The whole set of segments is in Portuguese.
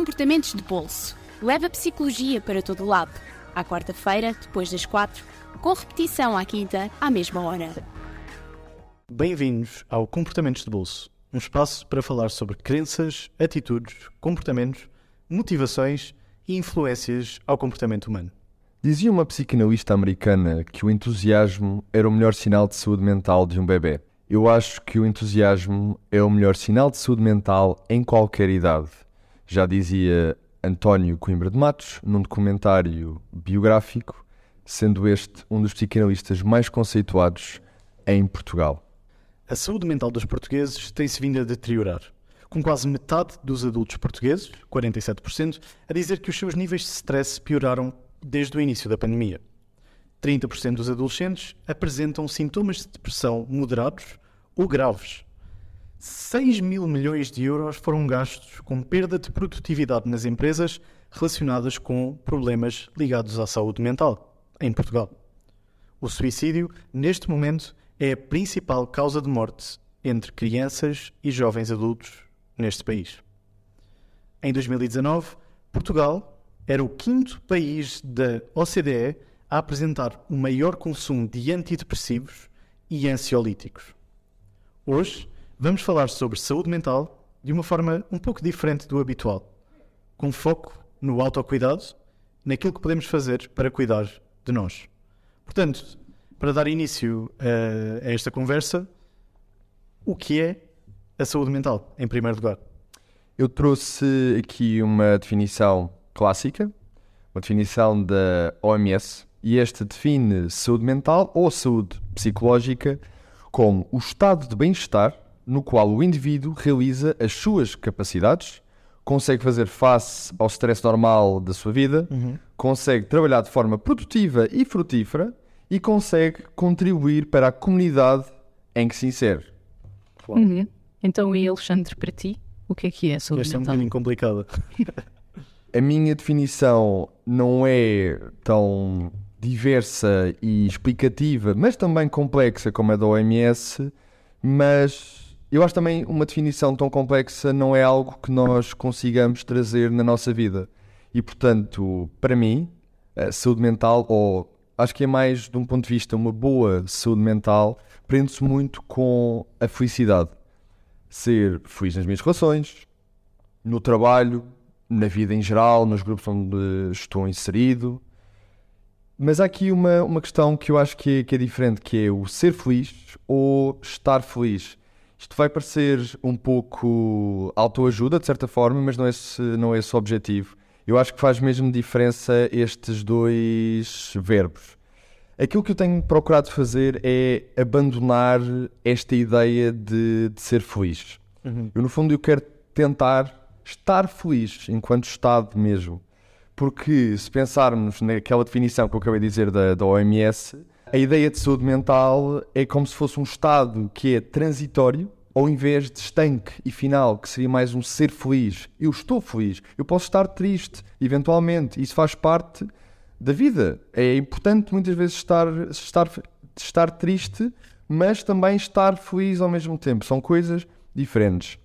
Comportamentos de bolso. Leva psicologia para todo lado. À quarta-feira, depois das quatro, com repetição à quinta, à mesma hora. Bem-vindos ao Comportamentos de Bolso, um espaço para falar sobre crenças, atitudes, comportamentos, motivações e influências ao comportamento humano. Dizia uma psicanalista americana que o entusiasmo era o melhor sinal de saúde mental de um bebê. Eu acho que o entusiasmo é o melhor sinal de saúde mental em qualquer idade. Já dizia António Coimbra de Matos num documentário biográfico, sendo este um dos psicanalistas mais conceituados em Portugal. A saúde mental dos portugueses tem-se vindo a deteriorar, com quase metade dos adultos portugueses, 47%, a dizer que os seus níveis de stress pioraram desde o início da pandemia. 30% dos adolescentes apresentam sintomas de depressão moderados ou graves. 6 mil milhões de euros foram gastos com perda de produtividade nas empresas relacionadas com problemas ligados à saúde mental em Portugal. O suicídio, neste momento, é a principal causa de morte entre crianças e jovens adultos neste país. Em 2019, Portugal era o quinto país da OCDE a apresentar o maior consumo de antidepressivos e ansiolíticos. Hoje vamos falar sobre saúde mental de uma forma um pouco diferente do habitual, com foco no autocuidado, naquilo que podemos fazer para cuidar de nós. Portanto, para dar início a, a esta conversa, o que é a saúde mental, em primeiro lugar? Eu trouxe aqui uma definição clássica, uma definição da OMS, e esta define saúde mental ou saúde psicológica como o estado de bem-estar no qual o indivíduo realiza as suas capacidades, consegue fazer face ao stress normal da sua vida, uhum. consegue trabalhar de forma produtiva e frutífera e consegue contribuir para a comunidade em que se insere. Uhum. Então, e Alexandre, para ti, o que é que é a saúde Esta mental? é um bocadinho complicada. a minha definição não é tão diversa e explicativa, mas também complexa como a da OMS, mas eu acho também uma definição tão complexa não é algo que nós consigamos trazer na nossa vida. E portanto, para mim, saúde mental, ou acho que é mais de um ponto de vista uma boa saúde mental, prende-se muito com a felicidade. Ser feliz nas minhas relações, no trabalho, na vida em geral, nos grupos onde estou inserido, mas há aqui uma, uma questão que eu acho que é, que é diferente, que é o ser feliz ou estar feliz. Isto vai parecer um pouco autoajuda, de certa forma, mas não é esse, não é esse o objetivo. Eu acho que faz mesmo diferença estes dois verbos. Aquilo que eu tenho procurado fazer é abandonar esta ideia de, de ser feliz. Uhum. Eu, no fundo, eu quero tentar estar feliz enquanto estado mesmo. Porque se pensarmos naquela definição que eu acabei de dizer da, da OMS, a ideia de saúde mental é como se fosse um estado que é transitório, ao invés de estanque e final, que seria mais um ser feliz. Eu estou feliz, eu posso estar triste, eventualmente, isso faz parte da vida. É importante muitas vezes estar, estar, estar triste, mas também estar feliz ao mesmo tempo. São coisas diferentes.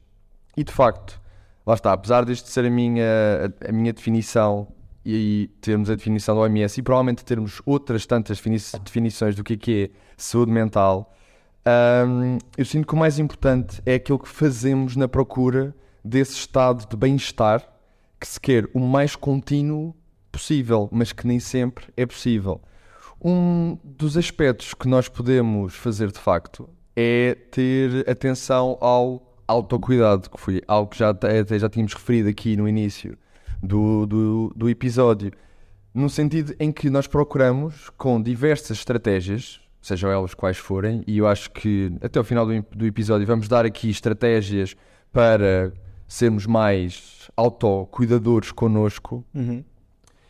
E de facto, lá está, apesar deste ser a minha, a, a minha definição e aí termos a definição do OMS e provavelmente termos outras tantas definições do que é, que é saúde mental, um, eu sinto que o mais importante é aquilo que fazemos na procura desse estado de bem-estar que se quer o mais contínuo possível, mas que nem sempre é possível. Um dos aspectos que nós podemos fazer de facto é ter atenção ao autocuidado, que foi algo que já, até já tínhamos referido aqui no início do, do, do episódio, no sentido em que nós procuramos, com diversas estratégias, sejam elas quais forem, e eu acho que até o final do, do episódio vamos dar aqui estratégias para sermos mais autocuidadores connosco. Uhum.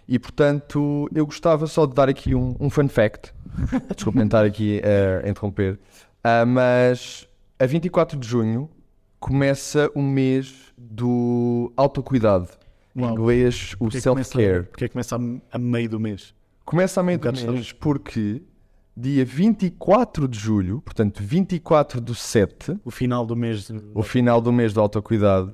E portanto, eu gostava só de dar aqui um, um fun fact. Desculpe estar aqui a interromper. Uh, mas a 24 de junho começa o mês do autocuidado. Em inglês, o self-care. Porque começa a, a, meio do mês? Começa a meio um do mês porque dia 24 de julho, portanto 24 do 7... O final do mês. O final do mês do autocuidado.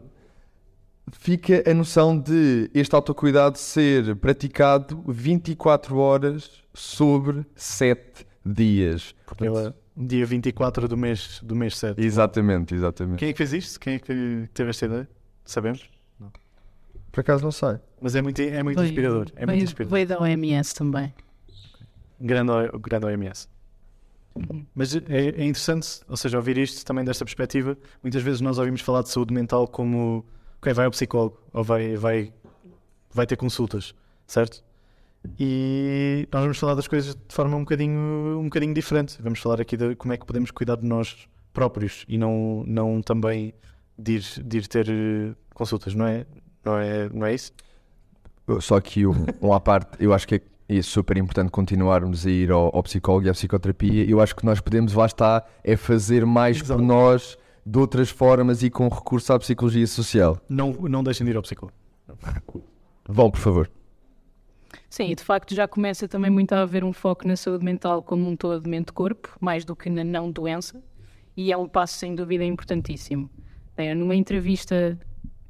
fica a noção de este autocuidado ser praticado 24 horas sobre 7 dias. Pela dia 24 do mês, do mês 7. Exatamente, exatamente. Quem é que fez isto? Quem é que teve esta ideia? Sabemos? Por acaso não sei. Mas é muito, é muito Veio- inspirador. É muito veio, inspirador. veio da OMS também. Grande, O- grande OMS. Mas é, é interessante, ou seja, ouvir isto também desta perspectiva. Muitas vezes nós ouvimos falar de saúde mental como ok, vai ao psicólogo ou vai, vai, vai ter consultas, certo? E nós vamos falar das coisas de forma um bocadinho, um bocadinho diferente. Vamos falar aqui de como é que podemos cuidar de nós próprios e não, não também de ir, de ir ter eh, consultas, não é? Não é, não é isso? Só que um, um à parte, eu acho que é é super importante continuarmos a ir ao, ao psicólogo e à psicoterapia. Eu acho que nós podemos, lá está, é fazer mais Exato. por nós de outras formas e com recurso à psicologia social. Não, não deixem de ir ao psicólogo. Vão, por favor. Sim, e de facto já começa também muito a haver um foco na saúde mental como um todo mente-corpo, mais do que na não doença, e é um passo sem dúvida importantíssimo. É, numa entrevista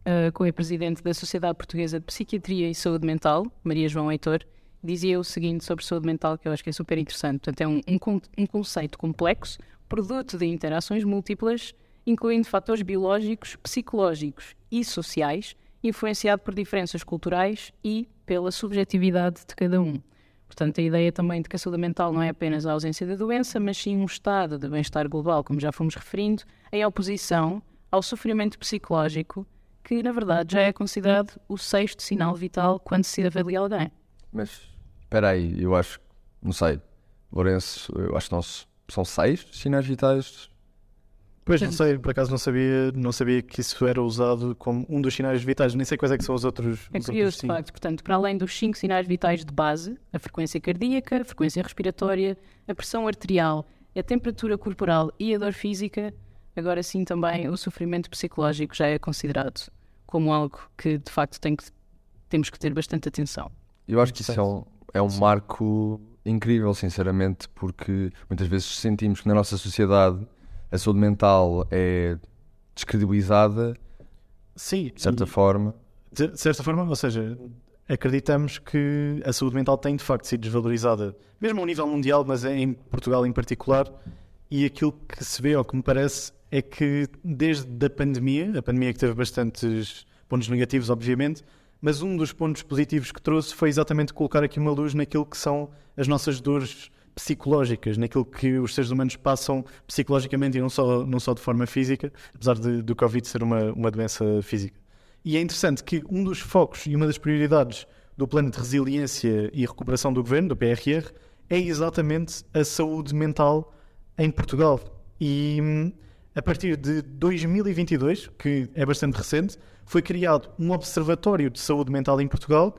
ah, com a presidente da Sociedade Portuguesa de Psiquiatria e Saúde Mental, Maria João Heitor, dizia o seguinte sobre saúde mental que eu acho que é super interessante. Portanto, é um, um, um conceito complexo, produto de interações múltiplas, incluindo fatores biológicos, psicológicos e sociais, influenciado por diferenças culturais e pela subjetividade de cada um. Portanto, a ideia também de que a saúde mental não é apenas a ausência da doença, mas sim um estado de bem-estar global, como já fomos referindo, em oposição ao sofrimento psicológico, que na verdade já é considerado o sexto sinal vital quando se avalia alguém. Mas espera aí, eu acho, não sei, Lourenço, eu acho que não, são seis sinais vitais. Pois não sei, por acaso não sabia, não sabia que isso era usado como um dos sinais vitais, nem sei quais é que são os outros. É os outros curioso, de facto. Portanto, para além dos cinco sinais vitais de base, a frequência cardíaca, a frequência respiratória, a pressão arterial, a temperatura corporal e a dor física, agora sim também o sofrimento psicológico já é considerado como algo que, de facto, tem que, temos que ter bastante atenção. Eu acho que isso é um, é um marco incrível, sinceramente, porque muitas vezes sentimos que na nossa sociedade a saúde mental é descredibilizada, Sim, de certa e- forma. de de certa forma, ou seja, acreditamos que a saúde mental tem de facto sido desvalorizada, mesmo ao nível mundial, mas em Portugal em particular. E aquilo que se vê, ou que me parece, é que desde a pandemia, a pandemia que teve bastantes pontos negativos, obviamente, mas um dos pontos positivos que trouxe foi exatamente colocar aqui uma luz naquilo que são as nossas dores psicológicas, naquilo que os seres humanos passam psicologicamente e não só, não só de forma física, apesar de, do Covid ser uma, uma doença física. E é interessante que um dos focos e uma das prioridades do Plano de Resiliência e Recuperação do Governo, do PRR, é exatamente a saúde mental em Portugal. E hum, a partir de 2022, que é bastante recente, foi criado um Observatório de Saúde Mental em Portugal,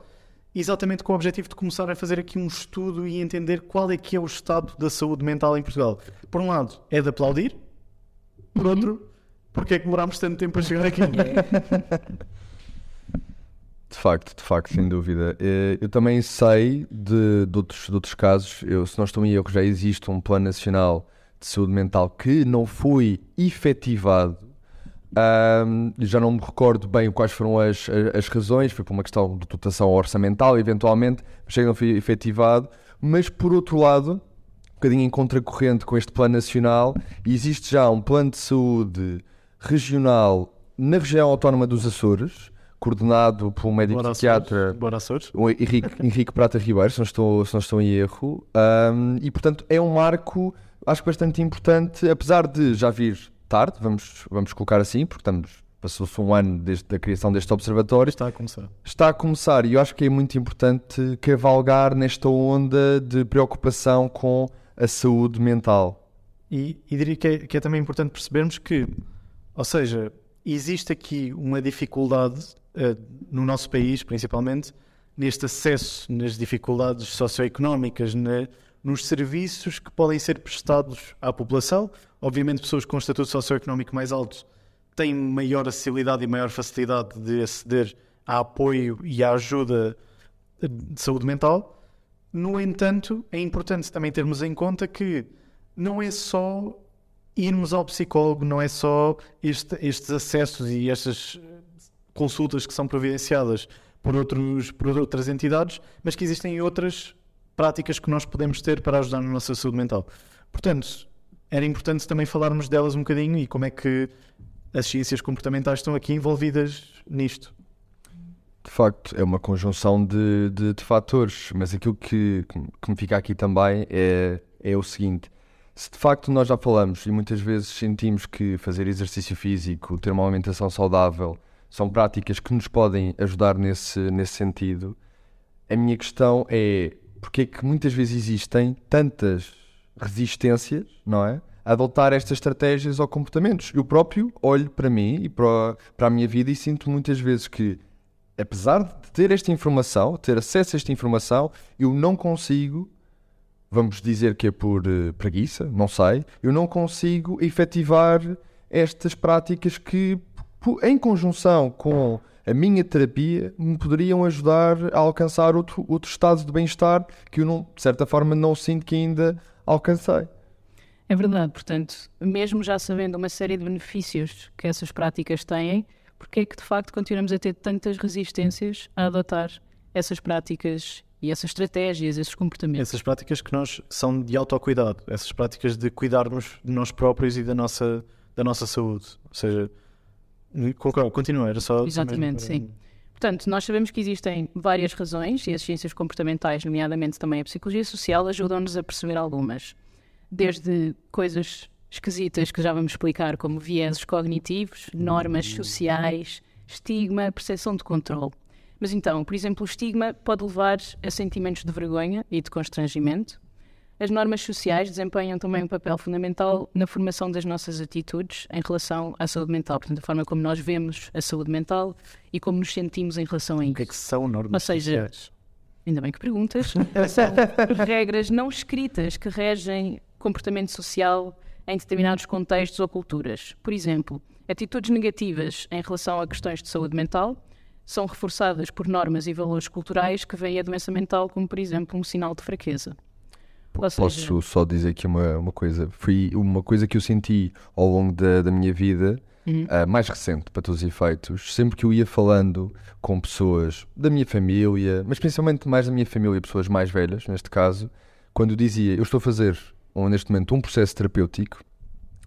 exatamente com o objetivo de começar a fazer aqui um estudo e entender qual é que é o estado da saúde mental em Portugal. Por um lado, é de aplaudir, por outro, porque é que demorámos tanto tempo a chegar aqui? De facto, de facto, sem dúvida. Eh, Eu também sei de, de outros, de outros casos, eu, se não estou em erro, já existe um plano nacional de saúde mental que não foi efetivado. Ahm, já não me recordo bem quais foram as, as, razões, foi por uma questão de dotação orçamental, eventualmente, mas não foi efetivado. Mas, por outro lado, um bocadinho em contracorrente com este plano nacional, existe já um plano de saúde regional na região autónoma dos Açores, coordenado por um médico psiquiatra, Henrique, Henrique Prata Ribeiro, se não estou, se não estou em erro, Ahm, e portanto é um marco, acho bastante importante, apesar de já vir tarde, vamos, vamos colocar assim, porque estamos, passou-se um ano desde a criação deste observatório, Está a começar. está a começar e eu acho que é muito importante cavalgar nesta onda de preocupação com a saúde mental. E, e diria que é, que é também importante percebermos que, ou seja, existe aqui uma dificuldade eh, no nosso país, principalmente, neste acesso, nas dificuldades socioeconómicas, na- nos serviços que podem ser prestados à população. Obviamente, pessoas com estatuto socioeconómico mais alto têm maior acessibilidade e maior facilidade de aceder a apoio e à ajuda de saúde mental. No entanto, é importante também termos em conta que não é só irmos ao psicólogo, não é só este- estes acessos e estas consultas que são providenciadas por, outros, por outras entidades, mas que existem outras práticas que nós podemos ter para ajudar na nossa saúde mental. Portanto, era importante também falarmos delas um bocadinho e como é que as ciências comportamentais estão aqui envolvidas nisto. De facto, é uma conjunção de, de, de fatores, mas aquilo que, que me fica aqui também é, é o seguinte: se de facto nós já falamos e muitas vezes sentimos que fazer exercício físico, ter uma alimentação saudável, são práticas que nos podem ajudar nesse, nesse sentido, a minha questão é porque é que muitas vezes existem tantas resistências, não é? A adotar estas estratégias ou comportamentos. Eu próprio olho para mim e para, a minha vida e sinto muitas vezes que, apesar de ter esta informação, ter acesso a esta informação, eu não consigo, vamos dizer que é por uh, preguiça, não sei, eu não consigo efetivar estas práticas que, em conjunção com a minha terapia me poderiam ajudar a alcançar outro, outro estado de bem-estar que eu, não, de certa forma, não sinto que ainda alcancei. É verdade, portanto, mesmo já sabendo uma série de benefícios que essas práticas têm, porque é que de facto continuamos a ter tantas resistências a adotar essas práticas e essas estratégias, esses comportamentos? Essas práticas que nós são de autocuidado, essas práticas de cuidarmos de nós próprios e da nossa, da nossa saúde. Ou seja, continua, era só. Exatamente, sim. Portanto, nós sabemos que existem várias razões e as ciências comportamentais, nomeadamente também a psicologia social, ajudam-nos a perceber algumas desde coisas esquisitas que já vamos explicar, como vieses cognitivos, normas sociais, estigma, percepção de controle. Mas então, por exemplo, o estigma pode levar a sentimentos de vergonha e de constrangimento. As normas sociais desempenham também um papel fundamental na formação das nossas atitudes em relação à saúde mental, portanto, a forma como nós vemos a saúde mental e como nos sentimos em relação a isso. O que é que são normas Ou seja, sociais? Ainda bem que perguntas. São regras não escritas que regem comportamento social em determinados contextos ou culturas. Por exemplo, atitudes negativas em relação a questões de saúde mental são reforçadas por normas e valores culturais que veem a doença mental como, por exemplo, um sinal de fraqueza. Posso só dizer aqui uma, uma coisa. Foi uma coisa que eu senti ao longo da, da minha vida, uhum. uh, mais recente para todos os efeitos, sempre que eu ia falando com pessoas da minha família, mas principalmente mais da minha família, pessoas mais velhas, neste caso, quando eu dizia eu estou a fazer ou neste momento um processo terapêutico,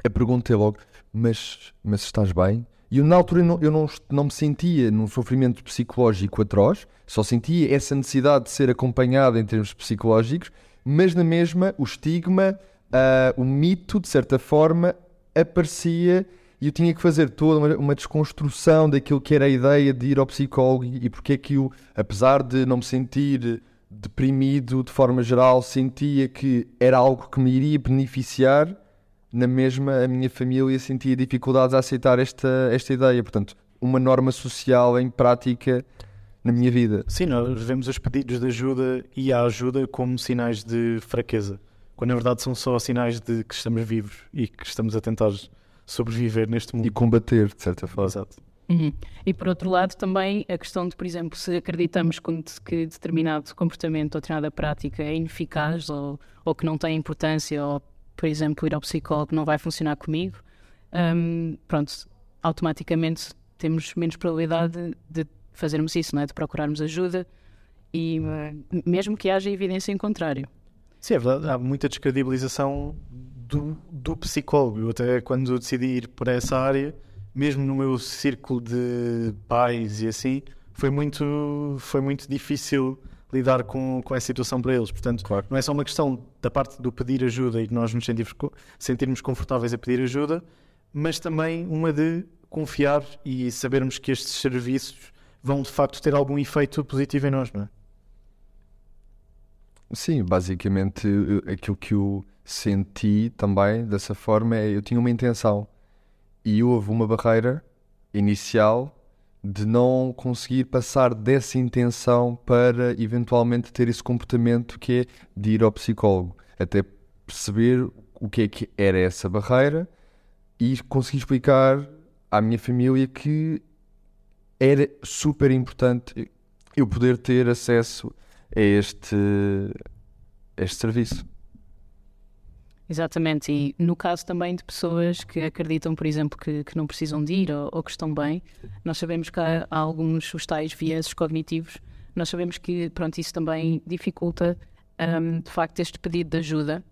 a pergunta é logo: mas, mas estás bem? E eu, na altura, eu, não, eu não, não me sentia num sofrimento psicológico atroz, só sentia essa necessidade de ser acompanhado em termos psicológicos, mas na mesma, o estigma, uh, o mito, de certa forma, aparecia e eu tinha que fazer toda uma, uma, desconstrução daquilo que era a ideia de ir ao psicólogo e porque é que eu, apesar de não me sentir deprimido de forma geral, sentia que era algo que me iria beneficiar, na mesma a minha família sentia dificuldades a aceitar esta, esta ideia. Portanto, uma norma social em prática na minha vida. Sim, nós vemos os pedidos de ajuda e a ajuda como sinais de fraqueza, quando na verdade são só sinais de que estamos vivos e que estamos a tentar sobreviver neste mundo. E combater, de certa forma. Exato. Uhum. E por outro lado, também a questão de, por exemplo, se acreditamos que determinado comportamento ou determinada prática é ineficaz ou, ou que não tem importância, ou, por exemplo, ir ao psicólogo não vai funcionar comigo, um, pronto, automaticamente temos menos probabilidade de, de fazermos isso, não é? de procurarmos ajuda e uh, mesmo que haja evidência em contrário. Sim, é verdade. Há muita descredibilização do, do psicólogo. Eu até quando decidi ir por essa área mesmo no meu círculo de pais e assim, foi muito, foi muito difícil lidar com, com essa situação para eles. Portanto, claro. não é só uma questão da parte do pedir ajuda e de nós nos sentirmos, sentirmos confortáveis a pedir ajuda, mas também uma de confiar e sabermos que estes serviços vão de facto ter algum efeito positivo em nós, não é? Sim, basicamente aquilo que eu senti também dessa forma é eu tinha uma intenção e houve uma barreira inicial de não conseguir passar dessa intenção para eventualmente ter esse comportamento que é de ir ao psicólogo, até perceber o que é que era essa barreira e conseguir explicar à minha família que era super importante eu poder ter acesso a este, a este serviço. Exatamente, e no caso também de pessoas que acreditam, por exemplo, que, que não precisam de ir ou, ou, que estão bem, nós sabemos que há, há alguns os tais vieses cognitivos, nós sabemos que pronto, isso também dificulta um, de facto este pedido de ajuda.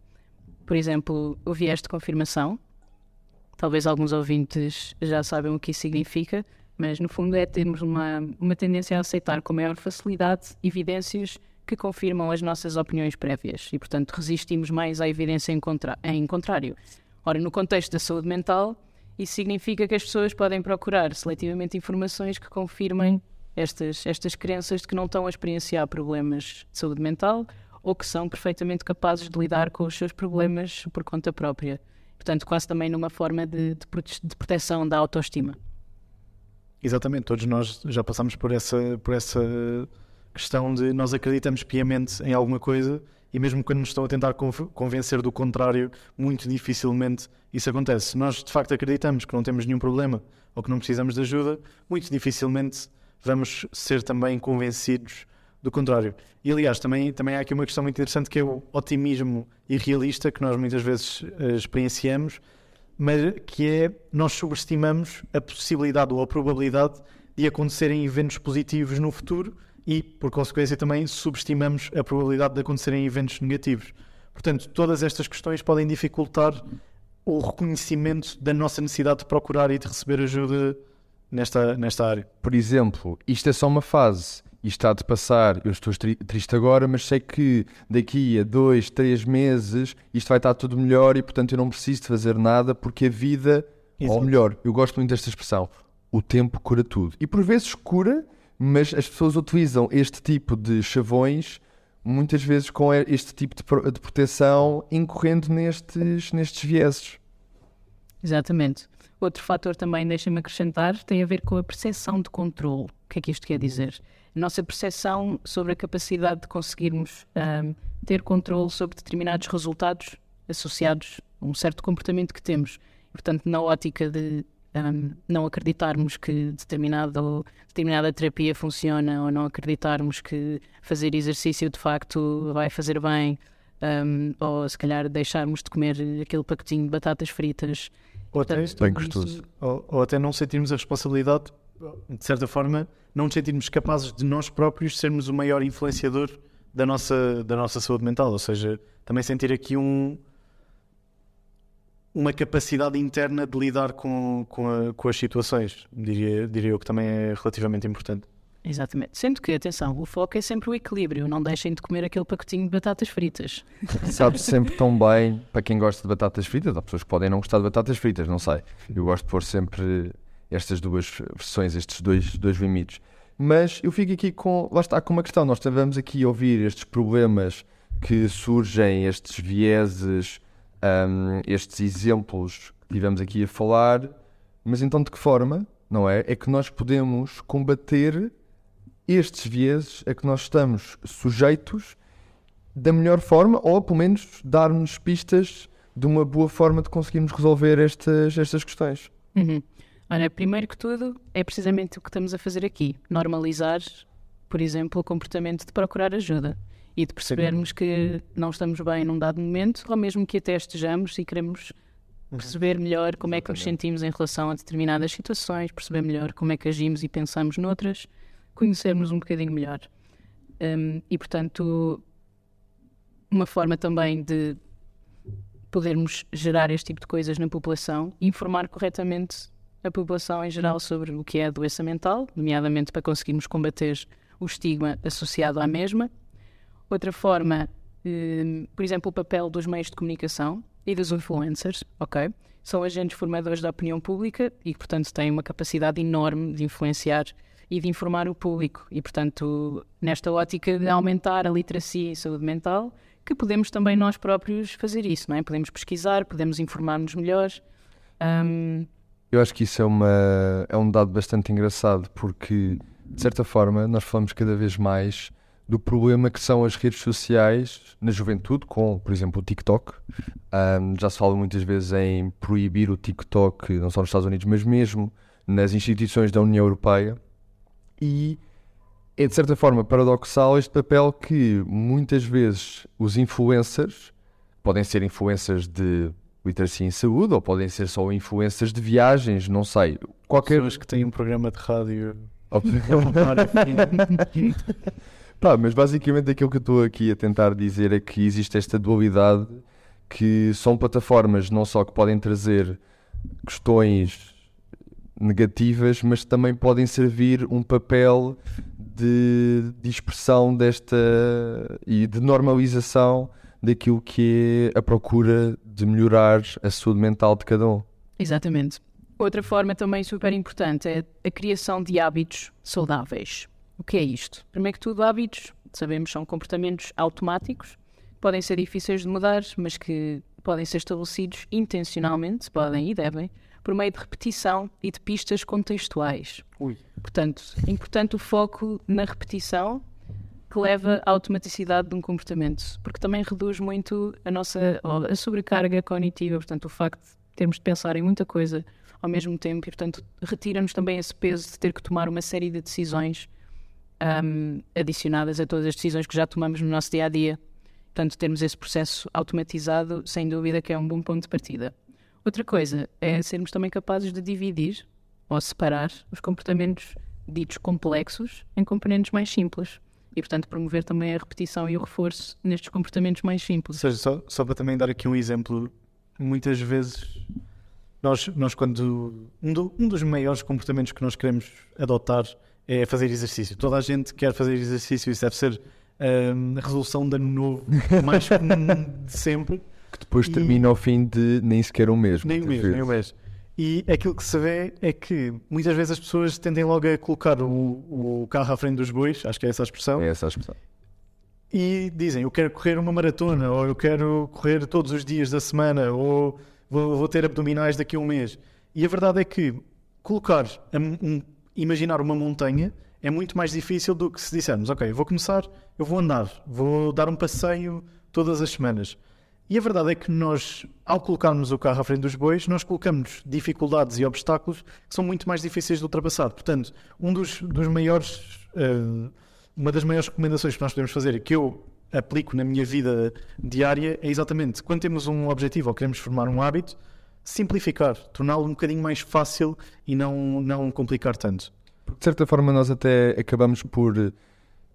Por exemplo, o viés de confirmação, talvez alguns ouvintes já saibam o que isso significa, mas no fundo é termos uma, uma tendência a aceitar com maior facilidade evidências que confirmam as nossas opiniões prévias e, portanto, resistimos mais à evidência em, contra em contrário. Ora, no contexto da saúde mental, isso significa que as pessoas podem procurar seletivamente informações que confirmem estas, estas crenças de que não estão a experienciar problemas de saúde mental ou que são perfeitamente capazes de lidar com os seus problemas por conta própria. Portanto, quase também numa forma de, de, de proteção da autoestima. Exatamente, todos nós já passamos por essa, por essa questão de nós acreditamos piamente em alguma coisa e mesmo quando nos estão a tentar convencer do contrário, muito dificilmente isso acontece. Se nós de facto acreditamos que não temos nenhum problema ou que não precisamos de ajuda, muito dificilmente vamos ser também convencidos do contrário. E aliás, também, também há aqui uma questão muito interessante que é o otimismo irrealista que nós muitas vezes uh, experienciamos, mas que é nós subestimamos a possibilidade ou a probabilidade de acontecerem eventos positivos no futuro e, por consequência, também subestimamos a probabilidade de acontecerem eventos negativos. Portanto, todas estas questões podem dificultar o reconhecimento da nossa necessidade de procurar e de receber ajuda nesta, nesta área. Por exemplo, isto é só uma fase, isto está de passar, eu estou triste agora, mas sei que daqui a dois, três meses isto vai estar tudo melhor e, portanto, eu não preciso de fazer nada porque a vida, Exato. ou melhor, eu gosto muito desta expressão, o tempo cura tudo. E por vezes cura mas as pessoas utilizam este tipo de chavões muitas vezes com este tipo de, de proteção incorrendo nestes, nestes vieses. Exatamente. Outro fator também, deixa-me acrescentar, tem a ver com a percepção de controle. O que é que isto quer dizer? Nossa percepção sobre a capacidade de conseguirmos um, ter controle sobre determinados resultados associados a um certo comportamento que temos. Portanto, na ótica de um, não acreditarmos que determinado, determinada terapia funciona ou não acreditarmos que fazer exercício de facto vai fazer bem um, ou se calhar deixarmos de comer aquele pacotinho de batatas fritas. Ou até, bem gostoso. Ou, ou até não sentirmos a responsabilidade, de certa forma, não nos sentirmos capazes de nós próprios sermos o maior influenciador da nossa, da nossa saúde mental. Ou seja, também sentir aqui um, uma capacidade interna de lidar com, com, a, com, as situações, diria, diria eu que também é relativamente importante. Exatamente. Sendo que, atenção, o foco é sempre o equilíbrio. Não deixem de comer aquele pacotinho de batatas fritas. Sabe sempre tão bem, para quem gosta de batatas fritas, há pessoas que podem não gostar de batatas fritas, não sei. Eu gosto de pôr sempre estas duas versões, estes dois, dois limites. Mas eu fico aqui com, lá está, com uma questão. Nós estamos aqui a ouvir estes problemas que surgem, estes vieses um, estes exemplos que tivemos aqui a falar, mas então de que forma, não é? É que nós podemos combater estes vieses a que nós estamos sujeitos da melhor forma, ou pelo menos dar-nos pistas de uma boa forma de conseguirmos resolver estas, estas questões. Uhum. Olha, primeiro que tudo, é precisamente o que estamos a fazer aqui: normalizar, por exemplo, o comportamento de procurar ajuda e de percebermos Sim. que não estamos bem num dado momento, ou mesmo que até estejamos e queremos uhum. perceber melhor como é que nos sentimos em relação a determinadas situações, perceber melhor como é que agimos e pensamos noutras, conhecermos um bocadinho melhor. Um, e, portanto, uma forma também de podermos gerar este tipo de coisas na população e informar corretamente a população em geral sobre o que é a doença mental, nomeadamente para conseguirmos combater o estigma associado à mesma Outra forma, um, por exemplo, o papel dos meios de comunicação e dos influencers, ok? São agentes formadores da opinião pública e, portanto, têm uma capacidade enorme de influenciar e de informar o público. E, portanto, nesta ótica de aumentar a literacia e saúde mental, que podemos também nós próprios fazer isso, não é? Podemos pesquisar, podemos informar-nos melhor. Um... Eu acho que isso é, uma, é um dado bastante engraçado, porque, de certa forma, nós falamos cada vez mais do problema que são as redes sociais na juventude, com, por exemplo, o TikTok. Um, já se fala muitas vezes em proibir o TikTok, não só nos Estados Unidos, mas mesmo nas instituições da União Europeia. E é, de certa forma, paradoxal este papel que muitas vezes os influencers podem ser influências de literacia em saúde ou podem ser só influências de viagens, não sei. Qualquer. Pessoas que têm um programa de rádio. Pá, mas basicamente aquilo que eu estou aqui a tentar dizer é que existe esta dualidade que são plataformas não só que podem trazer questões negativas, mas também podem servir um papel de, de expressão desta e de normalização daquilo que é a procura de melhorar a saúde mental de cada um. Exatamente. Outra forma também super importante é a criação de hábitos saudáveis. O que é isto? Primeiro que tudo, hábitos, sabemos, são comportamentos automáticos, podem ser difíceis de mudar, mas que podem ser estabelecidos intencionalmente, podem e devem, por meio de repetição e de pistas contextuais. Ui. Portanto, é importante o foco na repetição que leva à automaticidade de um comportamento, porque também reduz muito a nossa a sobrecarga cognitiva, portanto, o facto de termos de pensar em muita coisa ao mesmo tempo e, portanto, retira-nos também esse peso de ter que tomar uma série de decisões um, adicionadas a todas as decisões que já tomamos no nosso dia a dia. Portanto, termos esse processo automatizado, sem dúvida que é um bom ponto de partida. Outra coisa é sermos também capazes de dividir ou separar os comportamentos ditos complexos em componentes mais simples. E, portanto, promover também a repetição e o reforço nestes comportamentos mais simples. Ou seja, só, só para também dar aqui um exemplo, muitas vezes nós, nós quando. Um, do, um dos maiores comportamentos que nós queremos adotar é fazer exercício. Toda a gente quer fazer exercício, isso deve ser hum, a resolução de ano novo mais comum de sempre. Que depois E- termina ao fim de nem sequer um mês. Nem o muitas mês, nem o vezes. mês. E aquilo que se vê é que muitas vezes as pessoas tendem logo a colocar o, o carro à frente dos bois, acho que é essa a expressão, É essa a expressão. e dizem eu quero correr uma maratona, ou eu quero correr todos os dias da semana, ou vou, vou ter abdominais daqui a um mês. E a verdade é que colocar, um- imaginar uma montanha é muito mais difícil do que se dissermos, ok, eu vou começar, eu vou andar, vou dar um passeio todas as semanas. E a verdade é que nós, ao colocarmos o carro à frente dos bois, nós colocamos dificuldades e obstáculos que são muito mais difíceis de ultrapassar. Portanto, um dos, dos maiores, eh, uma das maiores recomendações que nós podemos fazer que eu aplico na minha vida diária é exatamente quando temos um objetivo ou queremos formar um hábito, simplificar, torná-lo um bocadinho mais fácil e não, não complicar tanto. De certa forma, nós até acabamos por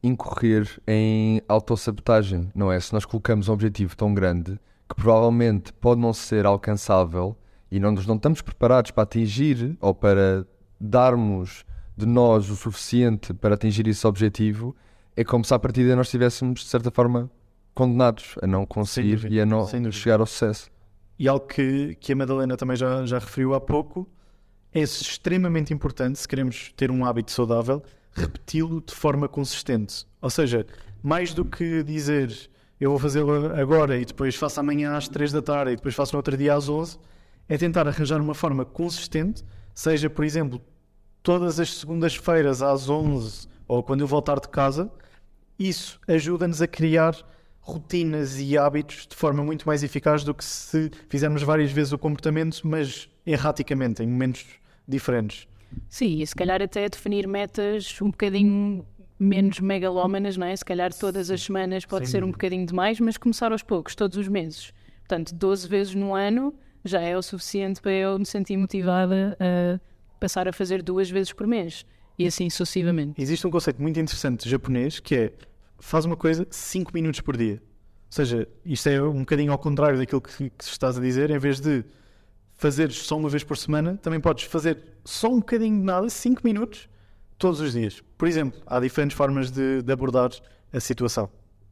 incorrer em autossabotagem, não é? Se nós colocamos um objetivo tão grande que provavelmente pode não ser alcançável e não, nós não estamos preparados para atingir ou para darmos de nós o suficiente para atingir esse objetivo, é como se à partida nós estivéssemos, de certa forma, condenados a não conseguir dúvida, e a não chegar ao sucesso. E algo que, que a Madalena também já, já referiu há pouco, é extremamente importante, se queremos ter um hábito saudável, repeti-lo de forma consistente. Ou seja, mais do que dizer eu vou fazê-lo agora e depois faço amanhã às 3 da tarde e depois faço no outro dia às 11, é tentar arranjar uma forma consistente, seja, por exemplo, todas as segundas-feiras às 11 ou quando eu voltar de casa, isso ajuda-nos a criar rotinas e hábitos de forma muito mais eficaz do que se fizermos várias vezes o comportamento, mas erraticamente, em momentos diferentes. Sim, e se calhar até definir metas um bocadinho menos megalómanas, não é? Se calhar todas as semanas pode Sem ser um bocadinho demais, mas começar aos poucos, todos os meses. Portanto, 12 vezes no ano já é o suficiente para eu me sentir motivada a passar a fazer duas vezes por mês. E assim sucessivamente. Existe um conceito muito interessante japonês que é faz uma coisa 5 minutos por dia. Ou seja, isto é um bocadinho ao contrário daquilo que, que estás a dizer, em vez de fazeres só uma vez por semana, também podes fazer só um bocadinho de nada, 5 minutos, todos os dias. Por exemplo, há diferentes formas de, de abordar a situação.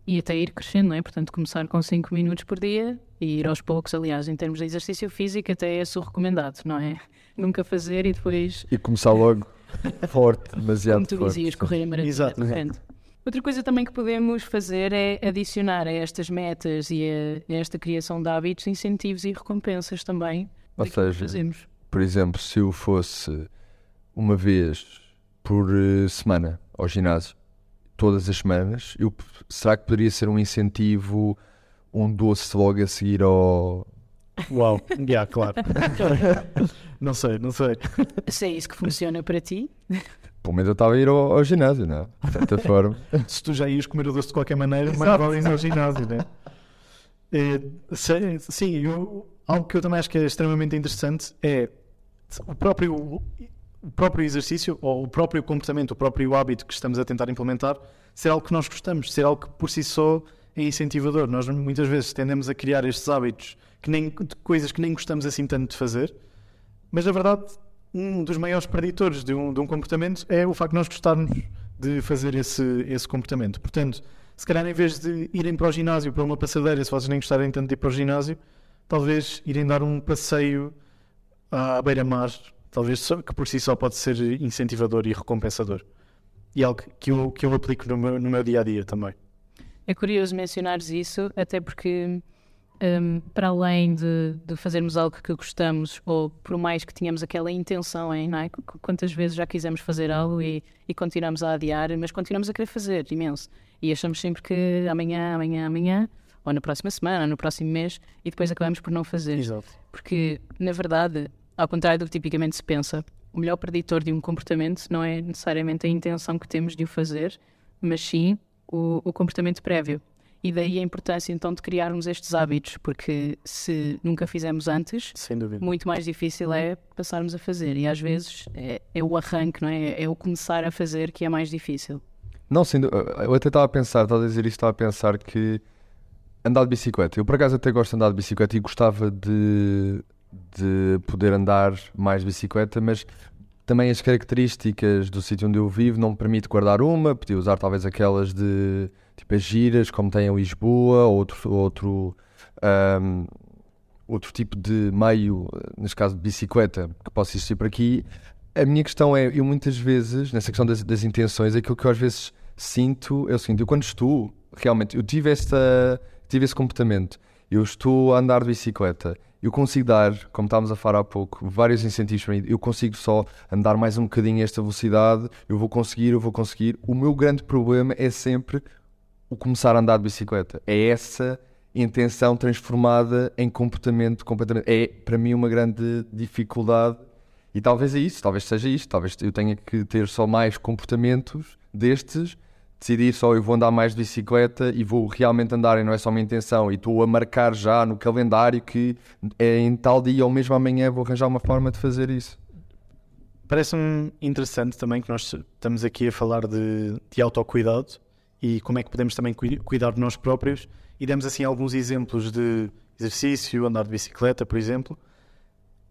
E até ir crescendo, não é? Portanto, começar com 5 minutos por dia e ir aos poucos, aliás, em termos de exercício físico, até é o recomendado, não é? Nunca fazer e depois E começar logo forte, demasiado como tu forte. dizias, correr a maratona. Exato, exato. Outra coisa também que podemos fazer é adicionar a estas metas e a, a esta criação de hábitos incentivos e recompensas também. Ou seja, fazemos. por exemplo, se eu fosse uma vez por eh, semana ao ginásio, todas as semanas, eu, será que poderia ser um incentivo, um doce logo a seguir ao. Uau, yeah, claro. não sei, não sei. Se é isso que funciona para ti, Pelo menos eu estava a ir ao, ao ginásio, não é? De certa forma. Se tu já ias comer o doce de qualquer maneira, mais vale ir ao ginásio, né? É, se- sim, eu- algo que eu também acho que é extremamente interessante é o próprio, o próprio exercício ou o próprio comportamento, o próprio hábito que estamos a tentar implementar ser algo que nós gostamos, ser algo que por si só é incentivador. Nós muitas vezes tendemos a criar estes hábitos que nem, de coisas que nem gostamos assim tanto de fazer, mas na verdade um dos maiores preditores de um, de um comportamento é o facto de nós gostarmos de fazer esse, esse comportamento. Portanto, se calhar em vez de irem para o ginásio, para uma passadeira, se vocês nem gostarem tanto de ir para o ginásio, talvez irem dar um passeio à beira-mar, talvez que por si só pode ser incentivador e recompensador. E algo que eu, que eu aplico no meu, no meu dia a dia também. É curioso mencionares isso, até porque, hum, para além de, de fazermos algo que gostamos, ou por mais que tenhamos aquela intenção em, é? Qu- quantas vezes já quisemos fazer algo e, e continuamos a adiar, mas continuamos a querer fazer imenso. E achamos sempre que amanhã, amanhã, amanhã, ou na próxima semana, ou no próximo mês, e depois acabamos por não fazer. Exato. Porque, na verdade, ao contrário do que tipicamente se pensa, o melhor preditor de um comportamento não é necessariamente a intenção que temos de o fazer, mas sim o, o comportamento prévio. E daí a importância então de criarmos estes hábitos, porque se nunca fizemos antes, dúvida. muito mais difícil é passarmos a fazer. E às vezes é, é o arranque, não é? É o começar a fazer que é mais difícil. Não, sem dú- eu até estava a pensar, estava a dizer isto, estava a pensar que andar de bicicleta, eu por acaso até gosto de andar de bicicleta e gostava de, de poder andar mais de bicicleta, mas também as características do sítio onde eu vivo não me permite guardar uma, podia usar talvez aquelas de tipo as giras, como tem em Lisboa, ou outro, outro, ahm, outro tipo de meio, neste caso de bicicleta, que possa existir por aqui. A minha questão é, eu muitas vezes, nessa questão das, das intenções, aquilo que eu às vezes sinto é o seguinte, eu quando estou, realmente, eu tive, esta, tive esse comportamento, eu estou a andar de bicicleta, eu consigo dar, como estávamos a falar há pouco, vários incentivos para mim, eu consigo só andar mais um bocadinho a esta velocidade, eu vou conseguir, eu vou conseguir. O meu grande problema é sempre o começar a andar de bicicleta. É essa intenção transformada em comportamento completamente. É para mim uma grande dificuldade. E talvez é isso, talvez seja isto, talvez eu tenha que ter só mais comportamentos destes, decidir só eu vou andar mais de bicicleta e vou realmente andar e não é só uma intenção e estou a marcar já no calendário que é em tal dia ou mesmo amanhã vou arranjar uma forma de fazer isso. Parece-me interessante também que nós estamos aqui a falar de, de autocuidado e como é que podemos também cui- cuidar de nós próprios e demos assim alguns exemplos de exercício, andar de bicicleta, por exemplo.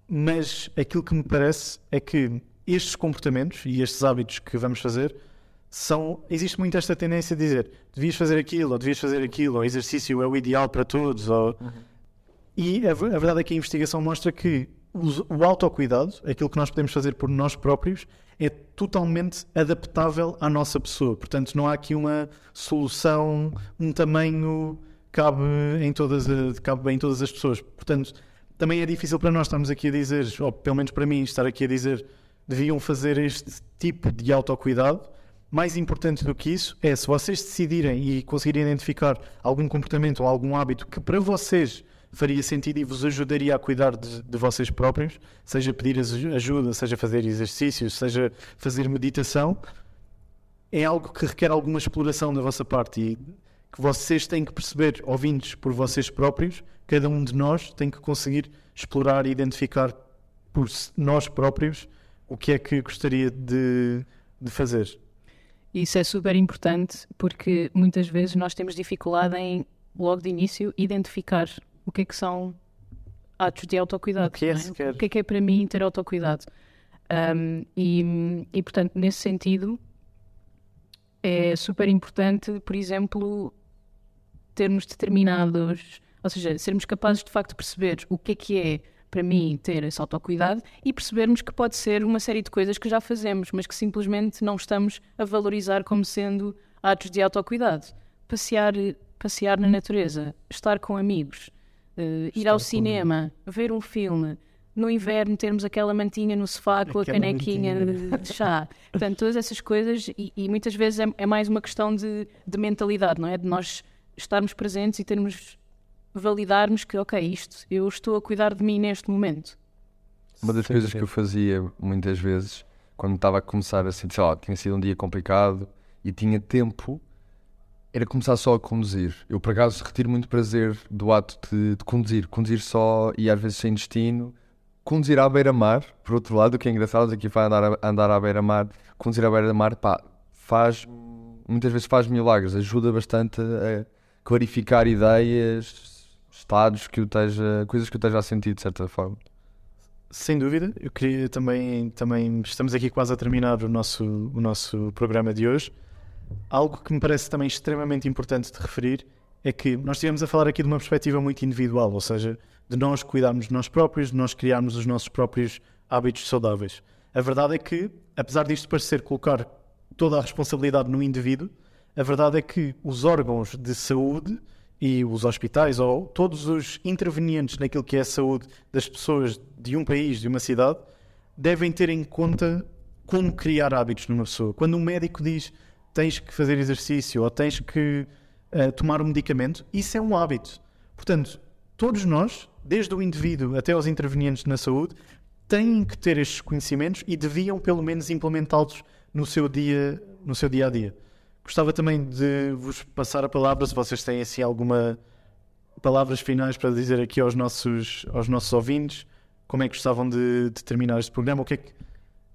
Mas aquilo que me parece é que estes comportamentos e estes hábitos que vamos fazer são. Existe muito esta tendência de dizer devias fazer aquilo, ou devias fazer aquilo, ou exercício é o ideal para todos, ou... E a, a verdade é que a investigação mostra que os- o autocuidado, aquilo que nós podemos fazer por nós próprios, é totalmente adaptável à nossa pessoa. Portanto, não há aqui uma solução, um tamanho cabe em todas, cabe bem em todas as pessoas. Portanto, também é difícil para nós estarmos aqui a dizer, ou pelo menos para mim, estar aqui a dizer deviam fazer este tipo de autocuidado. Mais importante do que isso é se vocês decidirem e conseguirem identificar algum comportamento ou algum hábito que para vocês faria sentido e vos ajudaria a cuidar de, de vocês próprios, seja pedir aju- ajuda, seja fazer exercícios, seja fazer meditação, é algo que requer alguma exploração da vossa parte e que vocês têm que perceber, ouvintes por vocês próprios, cada um de nós tem que conseguir explorar e identificar por nós próprios o que é que gostaria de, de fazer. Isso é super importante porque muitas vezes nós temos dificuldade em, logo de início, identificar o que é que são atos de autocuidado. O que é sequer? O que é que é para mim ter autocuidado? Um, e, e, portanto, nesse sentido, é super importante, por exemplo, termos determinados, ou seja, sermos capazes de facto de perceber o que é que é para mim ter esse autocuidado e percebermos que pode ser uma série de coisas que já fazemos, mas que simplesmente não estamos a valorizar como sendo atos de autocuidado. Passear, passear na natureza, estar com amigos, eh, ir ao cinema, ver um filme, no inverno termos aquela mantinha no sofá com Aquela a canequinha de, de chá. Portanto, todas essas coisas, e, e muitas vezes é, é mais uma questão de, de mentalidade, não é? De nós estarmos presentes e termos validarmos que, ok, isto, eu estou a cuidar de mim neste momento. Uma das Sem coisas que eu fazia muitas vezes, quando estava a começar assim, sei lá, tinha sido um dia complicado e tinha tempo, era começar só a conduzir. Eu, por acaso, retiro muito prazer do ato de, de conduzir. Conduzir só e às vezes sem destino. Conduzir à beira-mar, por outro lado, o que é engraçado aqui vai andar, andar à beira-mar. Conduzir à beira-mar, pá, faz, muitas vezes faz milagres, ajuda bastante a clarificar ideias, estados que eu esteja, coisas que eu esteja a sentir de certa forma. Sem dúvida, eu queria também, também estamos aqui quase a terminar o nosso, o nosso programa de hoje. Algo que me parece também extremamente importante de referir é que nós estivemos a falar aqui de uma perspectiva muito individual, ou seja, de nós cuidarmos de nós próprios, de nós criarmos os nossos próprios hábitos saudáveis. A verdade é que, apesar disto parecer colocar toda a responsabilidade no indivíduo, a verdade é que os órgãos de saúde e os hospitais ou todos os intervenientes naquilo que é a saúde das pessoas de um país, de uma cidade, devem ter em conta como criar hábitos numa pessoa. Quando um médico diz tens que fazer exercício ou tens que uh, tomar um medicamento, isso é um hábito. Portanto, todos nós, desde o indivíduo até aos intervenientes na saúde, têm que ter estes conhecimentos e deviam pelo menos implementá-los no seu dia, no seu dia a dia. Gostava também de vos passar a palavra, se vocês têm assim alguma palavras finais para dizer aqui aos nossos, aos nossos ouvintes, como é que gostavam de, de terminar este programa, o que é que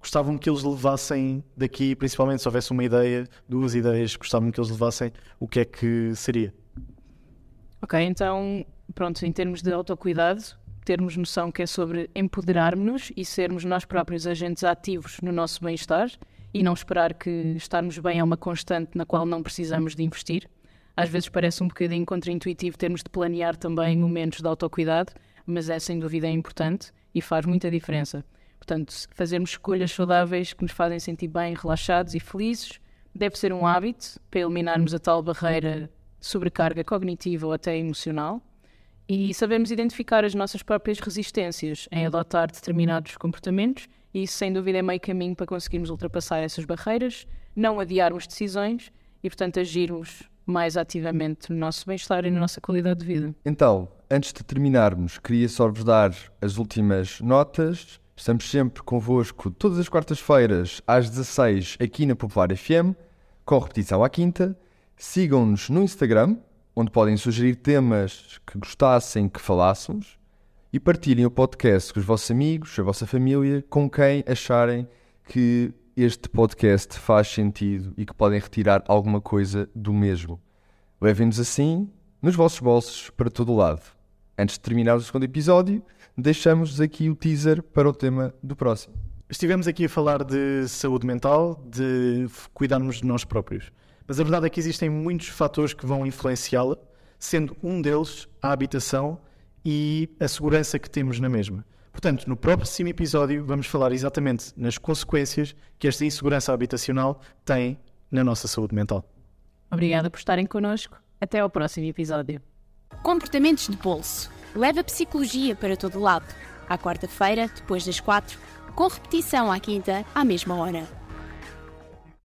gostavam que eles levassem daqui, principalmente se houvesse uma ideia, duas ideias, gostavam que eles levassem, o que é que seria? Ok, então, pronto, em termos de autocuidado, termos noção que é sobre empoderarmos-nos e sermos nós próprios agentes ativos no nosso bem-estar e não esperar que estarmos bem é uma constante na qual não precisamos de investir. Às vezes parece um bocadinho contraintuitivo termos de planear também momentos de autocuidado, mas é sem dúvida importante e faz muita diferença. Portanto, fazermos escolhas saudáveis que nos fazem sentir bem, relaxados e felizes deve ser um hábito para eliminarmos a tal barreira sobrecarga cognitiva ou até emocional e sabemos identificar as nossas próprias resistências em adotar determinados comportamentos e isso sem dúvida é meio caminho para conseguirmos ultrapassar essas barreiras, não adiarmos decisões e portanto agirmos mais ativamente no nosso bem-estar e na nossa qualidade de vida. Então, antes de terminarmos, queria só vos dar as últimas notas Estamos sempre convosco todas as quartas-feiras às 16 aqui na Popular FM, com repetição à quinta. Sigam-nos no Instagram, onde podem sugerir temas que gostassem que falássemos e partilhem o podcast com os vossos amigos, a vossa família, com quem acharem que este podcast faz sentido e que podem retirar alguma coisa do mesmo. Levem-nos assim nos vossos bolsos para todo o lado. Antes de terminar o segundo episódio, deixamos aqui o teaser para o tema do próximo. Estivemos aqui a falar de saúde mental, de cuidarmos de nós próprios. Mas a verdade é que existem muitos fatores que vão influenciá-la, sendo um deles a habitação e a segurança que temos na mesma. Portanto, no próximo episódio vamos falar exatamente nas consequências que esta insegurança habitacional tem na nossa saúde mental. Obrigada por estarem connosco. Até ao próximo episódio. Comportamentos de bolso leva a psicologia para todo lado. À quarta-feira, depois das quatro, com repetição à quinta, à mesma hora.